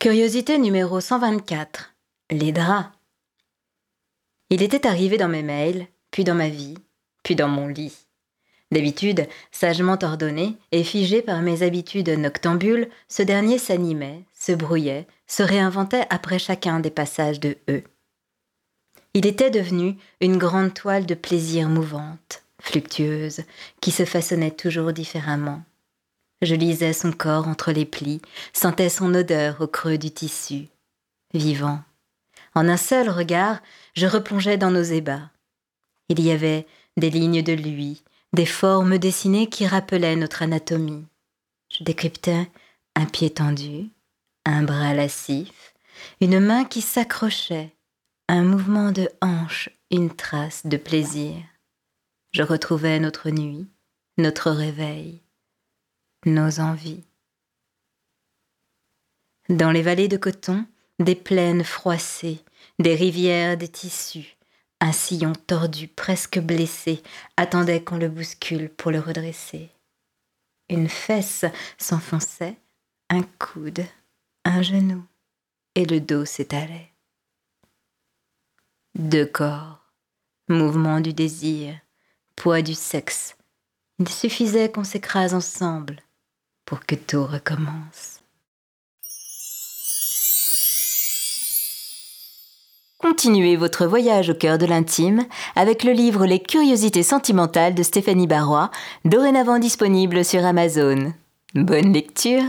Curiosité numéro 124. Les draps. Il était arrivé dans mes mails, puis dans ma vie, puis dans mon lit. D'habitude, sagement ordonné et figé par mes habitudes noctambules, ce dernier s'animait, se brouillait, se réinventait après chacun des passages de E. Il était devenu une grande toile de plaisir mouvante, fluctueuse, qui se façonnait toujours différemment. Je lisais son corps entre les plis, sentais son odeur au creux du tissu. Vivant. En un seul regard, je replongeais dans nos ébats. Il y avait des lignes de lui, des formes dessinées qui rappelaient notre anatomie. Je décryptais un pied tendu, un bras lascif, une main qui s'accrochait, un mouvement de hanche, une trace de plaisir. Je retrouvais notre nuit, notre réveil, nos envies. Dans les vallées de coton, des plaines froissées, des rivières des tissus, un sillon tordu, presque blessé, attendait qu'on le bouscule pour le redresser. Une fesse s'enfonçait, un coude, un genou, et le dos s'étalait. Deux corps, mouvement du désir, poids du sexe. Il suffisait qu'on s'écrase ensemble pour que tout recommence. Continuez votre voyage au cœur de l'intime avec le livre Les curiosités sentimentales de Stéphanie Barrois, dorénavant disponible sur Amazon. Bonne lecture